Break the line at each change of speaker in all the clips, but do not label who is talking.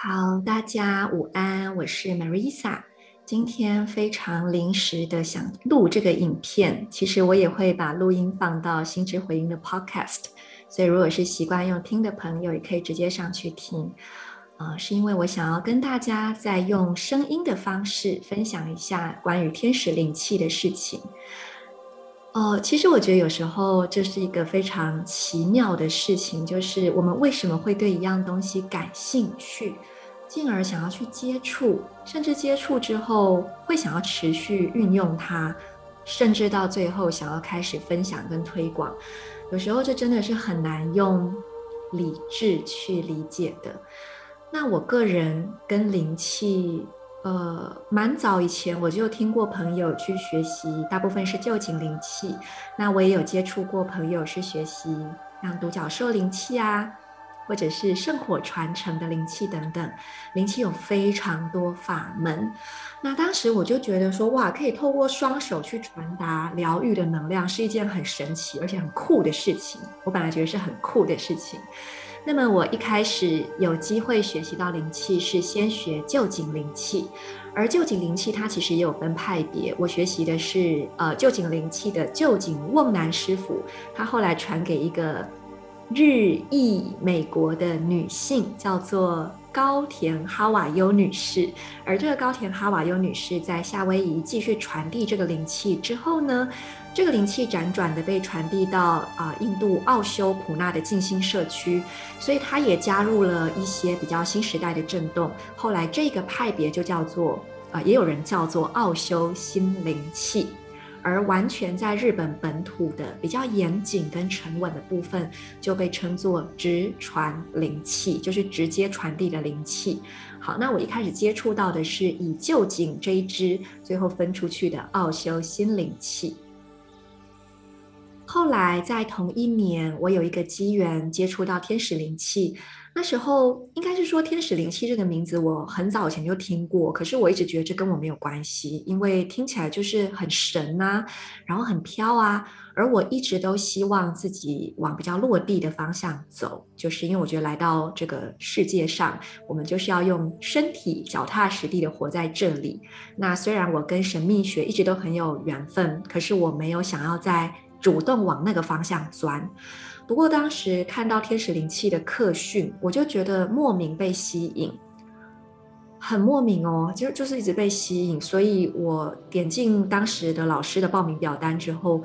好，大家午安，我是 Marisa。今天非常临时的想录这个影片，其实我也会把录音放到心之回音的 Podcast，所以如果是习惯用听的朋友，也可以直接上去听。啊、是因为我想要跟大家再用声音的方式分享一下关于天使灵气的事情。哦、其实我觉得有时候这是一个非常奇妙的事情，就是我们为什么会对一样东西感兴趣？进而想要去接触，甚至接触之后会想要持续运用它，甚至到最后想要开始分享跟推广。有时候这真的是很难用理智去理解的。那我个人跟灵气，呃，蛮早以前我就听过朋友去学习，大部分是旧景灵气。那我也有接触过朋友是学习像独角兽灵气啊。或者是圣火传承的灵气等等，灵气有非常多法门。那当时我就觉得说，哇，可以透过双手去传达疗愈的能量，是一件很神奇而且很酷的事情。我本来觉得是很酷的事情。那么我一开始有机会学习到灵气，是先学旧井灵气，而旧井灵气它其实也有分派别。我学习的是呃旧井灵气的旧井瓮男师傅，他后来传给一个。日裔美国的女性叫做高田哈瓦优女士，而这个高田哈瓦优女士在夏威夷继续传递这个灵气之后呢，这个灵气辗转的被传递到啊、印度奥修普纳的静心社区，所以她也加入了一些比较新时代的震动。后来这个派别就叫做啊、也有人叫做奥修心灵气。而完全在日本本土的比较严谨跟沉稳的部分，就被称作直传灵气，就是直接传递的灵气。好，那我一开始接触到的是以旧井这一支，最后分出去的奥修心灵气。后来在同一年，我有一个机缘接触到天使灵气。那时候应该是说天使灵气这个名字，我很早以前就听过，可是我一直觉得这跟我没有关系，因为听起来就是很神啊，然后很飘啊，而我一直都希望自己往比较落地的方向走，就是因为我觉得来到这个世界上，我们就是要用身体脚踏实地的活在这里。那虽然我跟神秘学一直都很有缘分，可是我没有想要在主动往那个方向钻。不过当时看到天使灵气的课训，我就觉得莫名被吸引，很莫名哦，就就是一直被吸引。所以我点进当时的老师的报名表单之后，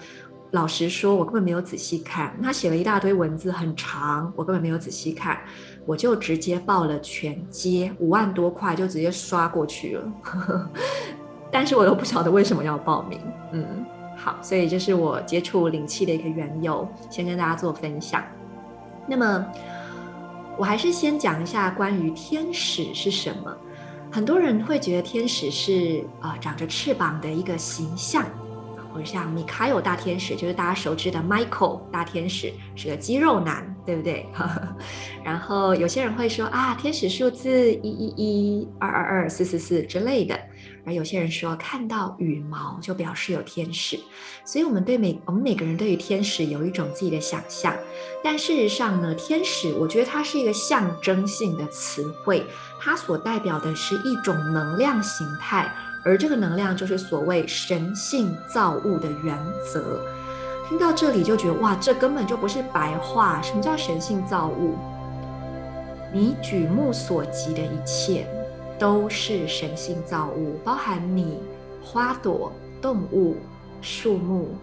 老实说，我根本没有仔细看，他写了一大堆文字，很长，我根本没有仔细看，我就直接报了全接，五万多块就直接刷过去了。但是我又不晓得为什么要报名，嗯。好，所以这是我接触灵气的一个缘由，先跟大家做分享。那么，我还是先讲一下关于天使是什么。很多人会觉得天使是啊、呃、长着翅膀的一个形象，或者像米卡尔大天使，就是大家熟知的 Michael 大天使，是个肌肉男，对不对？然后有些人会说啊，天使数字一一一、二二二、四四四之类的。而有些人说，看到羽毛就表示有天使，所以我们对每我们每个人对于天使有一种自己的想象。但事实上呢，天使我觉得它是一个象征性的词汇，它所代表的是一种能量形态，而这个能量就是所谓神性造物的原则。听到这里就觉得哇，这根本就不是白话。什么叫神性造物？你举目所及的一切。都是神性造物，包含你、花朵、动物、树木、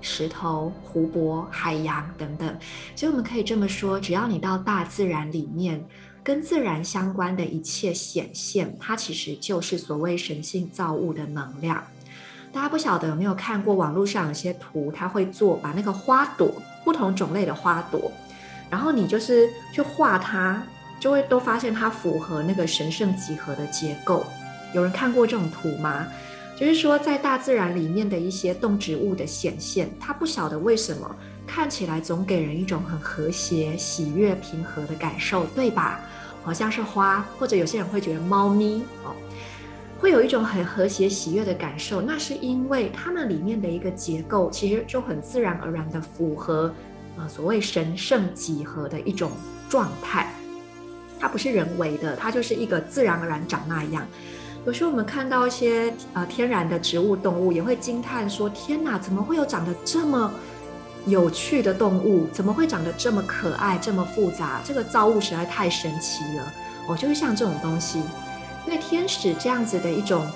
石头、湖泊、海洋等等。所以我们可以这么说：只要你到大自然里面，跟自然相关的一切显现，它其实就是所谓神性造物的能量。大家不晓得有没有看过网络上有些图，它会做把那个花朵，不同种类的花朵，然后你就是去画它。就会都发现它符合那个神圣几何的结构。有人看过这种图吗？就是说，在大自然里面的一些动植物的显现，它不晓得为什么看起来总给人一种很和谐、喜悦、平和的感受，对吧？好像是花，或者有些人会觉得猫咪哦，会有一种很和谐、喜悦的感受。那是因为它们里面的一个结构，其实就很自然而然的符合，呃，所谓神圣几何的一种状态。不是人为的，它就是一个自然而然长那样。有时候我们看到一些呃天然的植物动物，也会惊叹说：天哪，怎么会有长得这么有趣的动物？怎么会长得这么可爱、这么复杂？这个造物实在太神奇了。哦，就是像这种东西，因为天使这样子的一种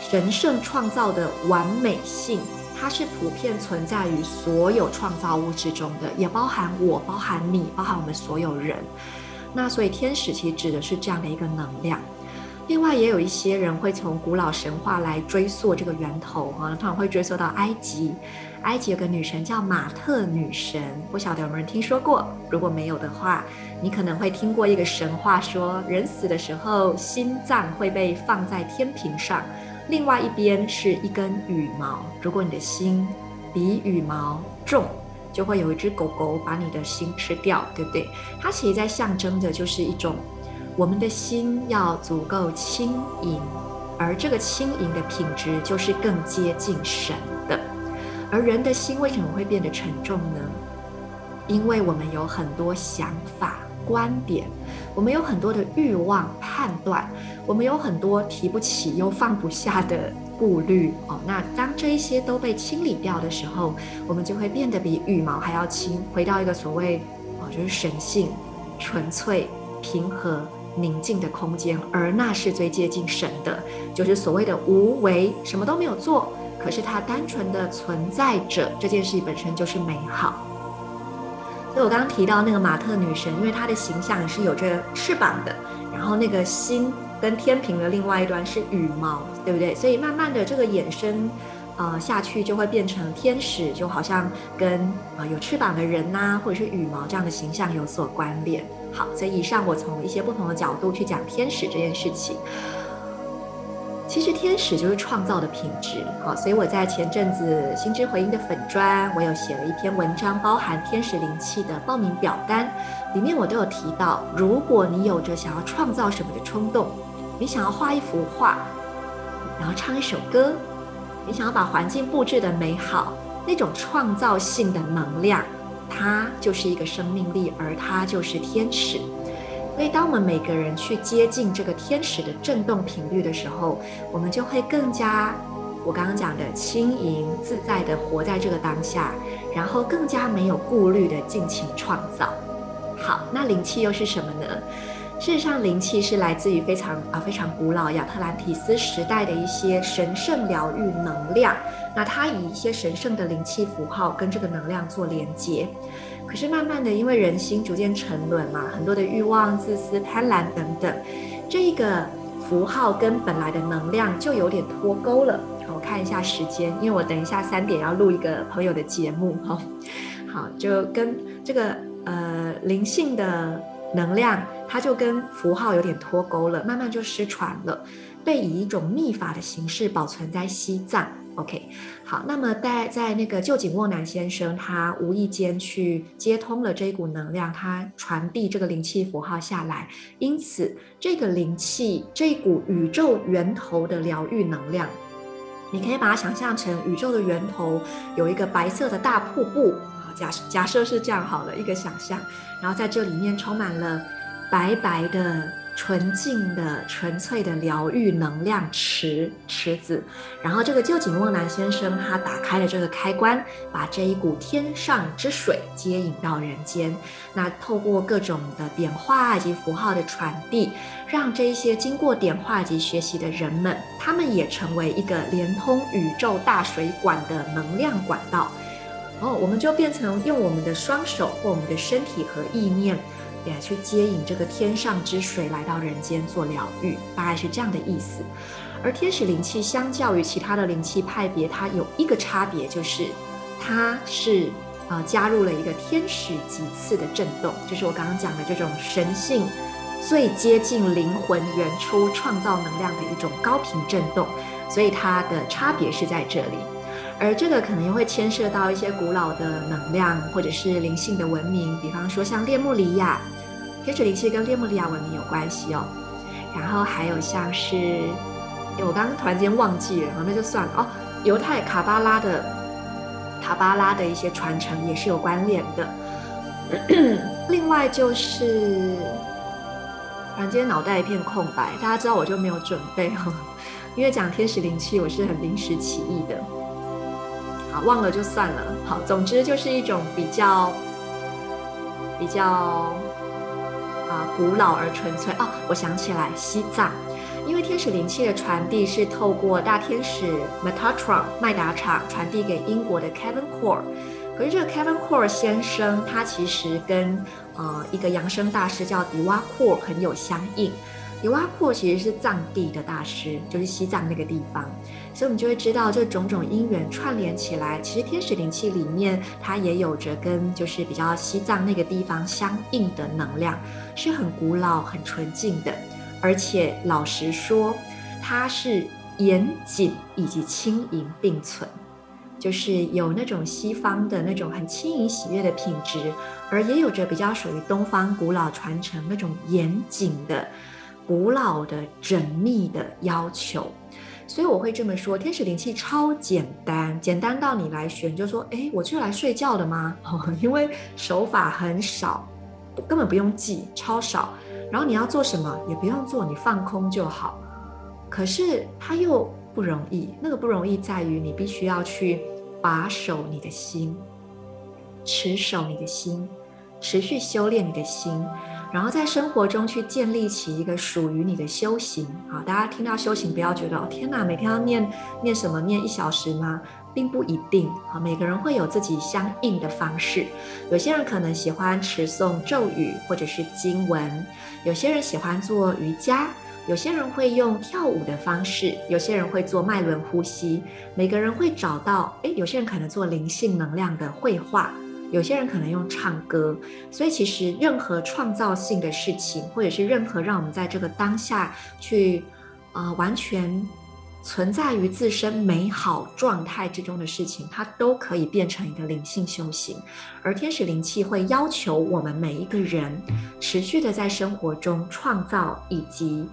神圣创造的完美性，它是普遍存在于所有创造物之中的，也包含我，包含你，包含我们所有人。那所以天使其实指的是这样的一个能量。另外，也有一些人会从古老神话来追溯这个源头啊，通常会追溯到埃及。埃及有个女神叫马特女神，不晓得有没有人听说过？如果没有的话，你可能会听过一个神话，说人死的时候，心脏会被放在天平上，另外一边是一根羽毛。如果你的心比羽毛重，就会有一只狗狗把你的心吃掉，对不对？它其实在象征着就是一种。我们的心要足够轻盈，而这个轻盈的品质就是更接近神的。而人的心为什么会变得沉重呢？因为我们有很多想法、观点，我们有很多的欲望、判断，我们有很多提不起又放不下的顾虑。哦，那当这一些都被清理掉的时候，我们就会变得比羽毛还要轻，回到一个所谓哦，就是神性、纯粹、平和。宁静的空间，而那是最接近神的，就是所谓的无为，什么都没有做，可是它单纯的存在着，这件事情本身就是美好。所以我刚刚提到那个马特女神，因为她的形象也是有着翅膀的，然后那个心跟天平的另外一端是羽毛，对不对？所以慢慢的这个衍生。呃，下去就会变成天使，就好像跟呃有翅膀的人呐、或者是羽毛这样的形象有所关联。好，所以以上我从一些不同的角度去讲天使这件事情。其实天使就是创造的品质。好，所以我在前阵子心之回应的粉专，我有写了一篇文章，包含天使灵气的报名表单，里面我都有提到，如果你有着想要创造什么的冲动，你想要画一幅画，然后唱一首歌。你想要把环境布置得美好，那种创造性的能量，它就是一个生命力，而它就是天使。所以，当我们每个人去接近这个天使的振动频率的时候，我们就会更加，我刚刚讲的轻盈自在地活在这个当下，然后更加没有顾虑地尽情创造。好，那灵气又是什么呢？事实上，灵气是来自于非常啊非常古老亚特兰提斯时代的一些神圣疗愈能量。那它以一些神圣的灵气符号跟这个能量做连接。可是慢慢的，因为人心逐渐沉沦嘛，很多的欲望、自私、贪婪等等，这个符号跟本来的能量就有点脱钩了。我看一下时间，因为我等一下三点要录一个朋友的节目哈。好，就跟这个呃灵性的。能量，它就跟符号有点脱钩了，慢慢就失传了，被以一种秘法的形式保存在西藏。OK，好，那么在在那个旧井沃南先生，他无意间去接通了这一股能量，他传递这个灵气符号下来，因此这个灵气这一股宇宙源头的疗愈能量，你可以把它想象成宇宙的源头有一个白色的大瀑布。假假设是这样好了，一个想象，然后在这里面充满了白白的、纯净的、纯粹的疗愈能量池池子，然后这个旧井瓮男先生他打开了这个开关，把这一股天上之水接引到人间。那透过各种的点化以及符号的传递，让这一些经过点化以及学习的人们，他们也成为一个连通宇宙大水管的能量管道。哦，我们就变成用我们的双手或我们的身体和意念，也去接引这个天上之水来到人间做疗愈，大概是这样的意思。而天使灵气相较于其他的灵气派别，它有一个差别，就是它是呃加入了一个天使级次的震动，就是我刚刚讲的这种神性最接近灵魂原初创造能量的一种高频震动，所以它的差别是在这里。而这个可能又会牵涉到一些古老的能量，或者是灵性的文明，比方说像列穆里亚，天使灵气跟列穆里亚文明有关系哦。然后还有像是，我刚刚突然间忘记了，那就算了哦。犹太卡巴拉的卡巴拉的一些传承也是有关联的。另外就是，突然间脑袋一片空白，大家知道我就没有准备哦，因为讲天使灵气我是很临时起意的，啊，忘了就算了。好，总之就是一种比较比较啊古老而纯粹哦，我想起来西藏，因为天使灵气的传递是透过大天使 Metatron 麦达场传递给英国的 Kevin Core。可是这个 Kevin Core 先生，他其实跟呃一个扬升大师叫迪瓦库尔很有相应。迪瓦库其实是藏地的大师，就是西藏那个地方，所以我们就会知道这种种因缘串联起来，其实天使灵气里面它也有着跟就是比较西藏那个地方相应的能量，是很古老、很纯净的，而且老实说，它是严谨以及轻盈并存。就是有那种西方的那种很轻盈喜悦的品质，而也有着比较属于东方古老传承那种严谨的、古老的、缜密的要求。所以我会这么说，天使灵气超简单，简单到你来选就说，哎，我就来睡觉的吗？因为手法很少，根本不用记，超少。然后你要做什么也不用做，你放空就好。可是它又不容易，那个不容易在于你必须要去把守你的心，持守你的心，持续修炼你的心，然后在生活中去建立起一个属于你的修行。好，大家听到修行，不要觉得哦天哪，每天要念念什么，念一小时吗？并不一定。好，每个人会有自己相应的方式。有些人可能喜欢持诵咒语或者是经文，有些人喜欢做瑜伽。有些人会用跳舞的方式，有些人会做脉轮呼吸，每个人会找到，诶，有些人可能做灵性能量的绘画，有些人可能用唱歌，所以其实任何创造性的事情，或者是任何让我们在这个当下去，呃，完全存在于自身美好状态之中的事情，它都可以变成一个灵性修行。而天使灵气会要求我们每一个人持续的在生活中创造以及。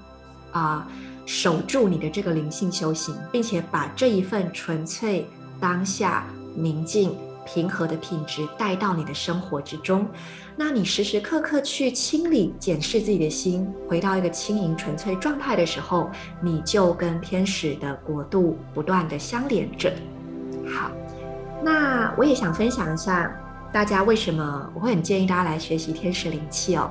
啊，守住你的这个灵性修行，并且把这一份纯粹、当下、宁静、平和的品质带到你的生活之中。那你时时刻刻去清理、检视自己的心，回到一个轻盈纯粹状态的时候，你就跟天使的国度不断的相连着。好，那我也想分享一下。大家为什么我会很建议大家来学习天使灵气哦？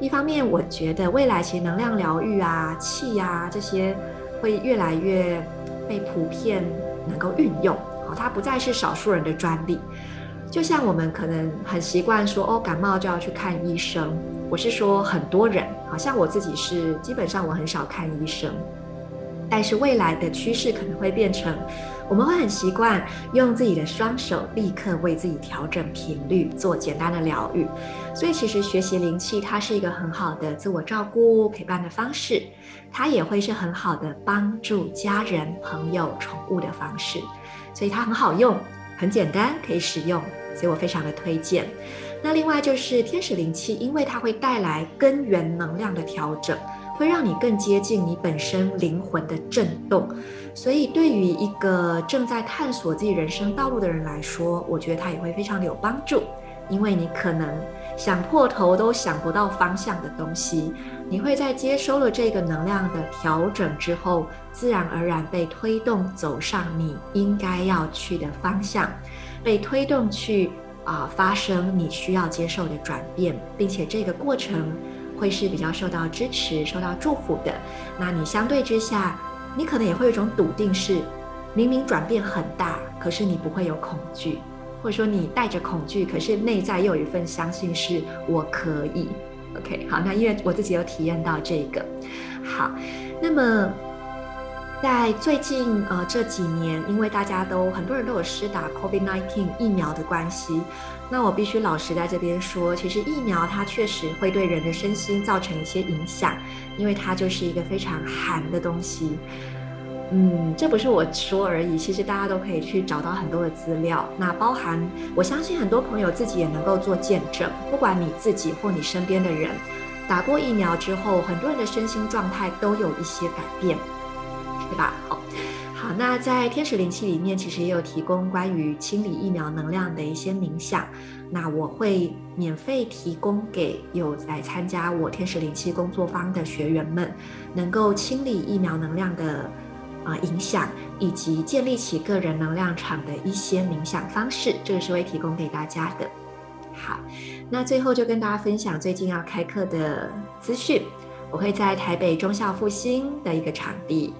一方面，我觉得未来其实能量疗愈啊、气、啊、这些会越来越被普遍能够运用，它不再是少数人的专利。就像我们可能很习惯说哦，感冒就要去看医生。我是说很多人，好像我自己是基本上我很少看医生，但是未来的趋势可能会变成。我们会很习惯用自己的双手立刻为自己调整频率，做简单的疗愈。所以，其实学习灵气，它是一个很好的自我照顾、陪伴的方式。它也会是很好的帮助家人、朋友、宠物的方式。所以它很好用，很简单，可以使用。所以我非常的推荐。那另外就是天使灵气，因为它会带来根源能量的调整。会让你更接近你本身灵魂的震动，所以对于一个正在探索自己人生道路的人来说，我觉得它也会非常的有帮助。因为你可能想破头都想不到方向的东西，你会在接收了这个能量的调整之后，自然而然被推动走上你应该要去的方向，被推动去啊、发生你需要接受的转变，并且这个过程。会是比较受到支持、受到祝福的。那你相对之下，你可能也会有一种笃定，是明明转变很大，可是你不会有恐惧，或者说你带着恐惧，可是内在又有一份相信，是我可以。OK，好，那因为我自己有体验到这个。好，那么在最近呃这几年，因为大家都很多人都有施打 COVID-19 疫苗的关系。那我必须老实在这边说，其实疫苗它确实会对人的身心造成一些影响，因为它就是一个非常寒的东西。嗯，这不是我说而已，其实大家都可以去找到很多的资料。那包含，我相信很多朋友自己也能够做见证，不管你自己或你身边的人，打过疫苗之后，很多人的身心状态都有一些改变，对吧？好。好那在天使灵气里面，其实也有提供关于清理疫苗能量的一些冥想。那我会免费提供给有来参加我天使灵气工作坊的学员们，能够清理疫苗能量的啊、影响，以及建立起个人能量场的一些冥想方式，这个是会提供给大家的。好，那最后就跟大家分享最近要开课的资讯，我会在台北中校复兴的一个场地。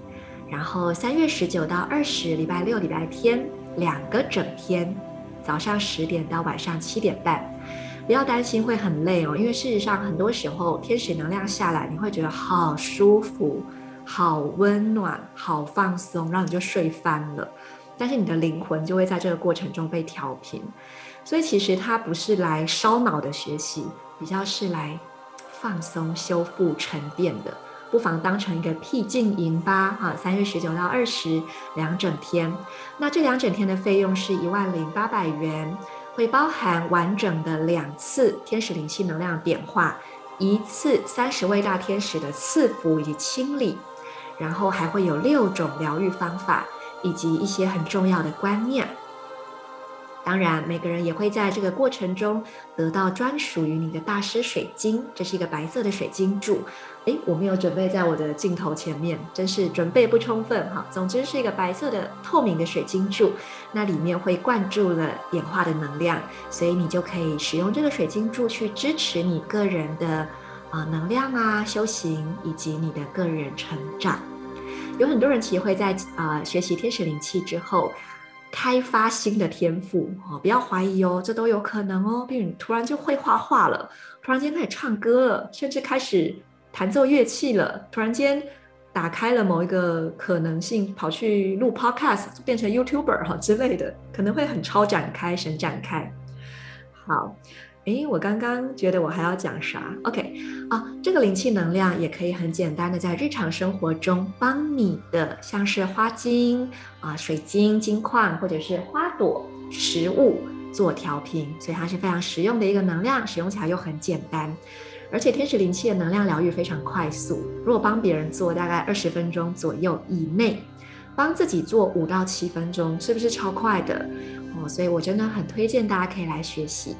然后三月十九到二十，礼拜六、礼拜天两个整天，早上十点到晚上七点半，不要担心会很累哦，因为事实上很多时候天使能量下来，你会觉得好舒服、好温暖、好放松，然后你就睡翻了。但是你的灵魂就会在这个过程中被调频，所以其实它不是来烧脑的学习，比较是来放松、修复、沉淀的。不妨当成一个僻静营吧，哈，三月十九到二十两整天。那这两整天的费用是一万零八百元，会包含完整的两次天使灵气能量点化，一次三十位大天使的赐福以及清理，然后还会有六种疗愈方法以及一些很重要的观念。当然，每个人也会在这个过程中得到专属于你的大师水晶，这是一个白色的水晶柱。诶，我没有准备在我的镜头前面，真是准备不充分哈。总之是一个白色的透明的水晶柱，那里面会灌注了演化的能量，所以你就可以使用这个水晶柱去支持你个人的啊、能量啊、修行以及你的个人成长。有很多人其实会在啊、呃、学习天使灵气之后。开发新的天赋哦，不要怀疑哦，这都有可能哦。比如你突然就会画画了，突然间开始唱歌了，甚至开始弹奏乐器了，突然间打开了某一个可能性，跑去录 Podcast，变成 YouTuber 哈之类的，可能会很超展开、神展开。好。诶，我刚刚觉得我还要讲啥？OK，啊，这个灵气能量也可以很简单的在日常生活中帮你的，像是花精啊、水晶、金矿或者是花朵、食物做调频，所以它是非常实用的一个能量，使用起来又很简单，而且天使灵气的能量疗愈非常快速，如果帮别人做大概二十分钟左右以内，帮自己做五到七分钟，是不是超快的？哦，所以我真的很推荐大家可以来学习。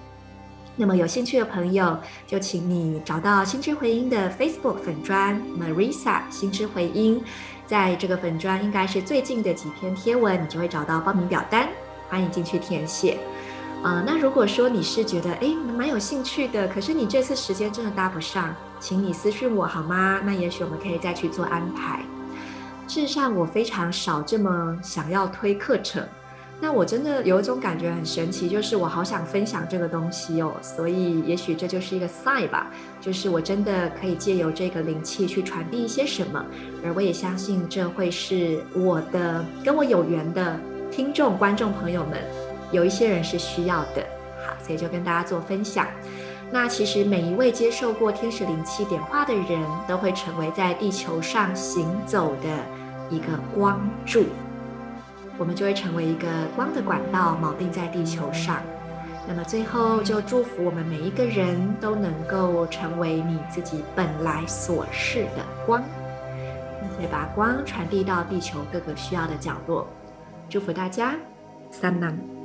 那么有兴趣的朋友，就请你找到心之回音的 Facebook 粉专 Marisa 心之回音，在这个粉专应该是最近的几篇贴文，你就会找到报名表单，欢迎进去填写。呃，那如果说你是觉得诶蛮有兴趣的，可是你这次时间真的搭不上，请你私讯我好吗？那也许我们可以再去做安排。事实上，我非常少这么想要推课程。那我真的有一种感觉很神奇，就是我好想分享这个东西哦，所以也许这就是一个 sign 吧，就是我真的可以借由这个灵气去传递一些什么，而我也相信这会是我的跟我有缘的听众观众朋友们，有一些人是需要的，好，所以就跟大家做分享。那其实每一位接受过天使灵气点化的人都会成为在地球上行走的一个光柱。我们就会成为一个光的管道，锚定在地球上。那么最后就祝福我们每一个人都能够成为你自己本来所示的光，并且把光传递到地球各个需要的角落。祝福大家，三郎。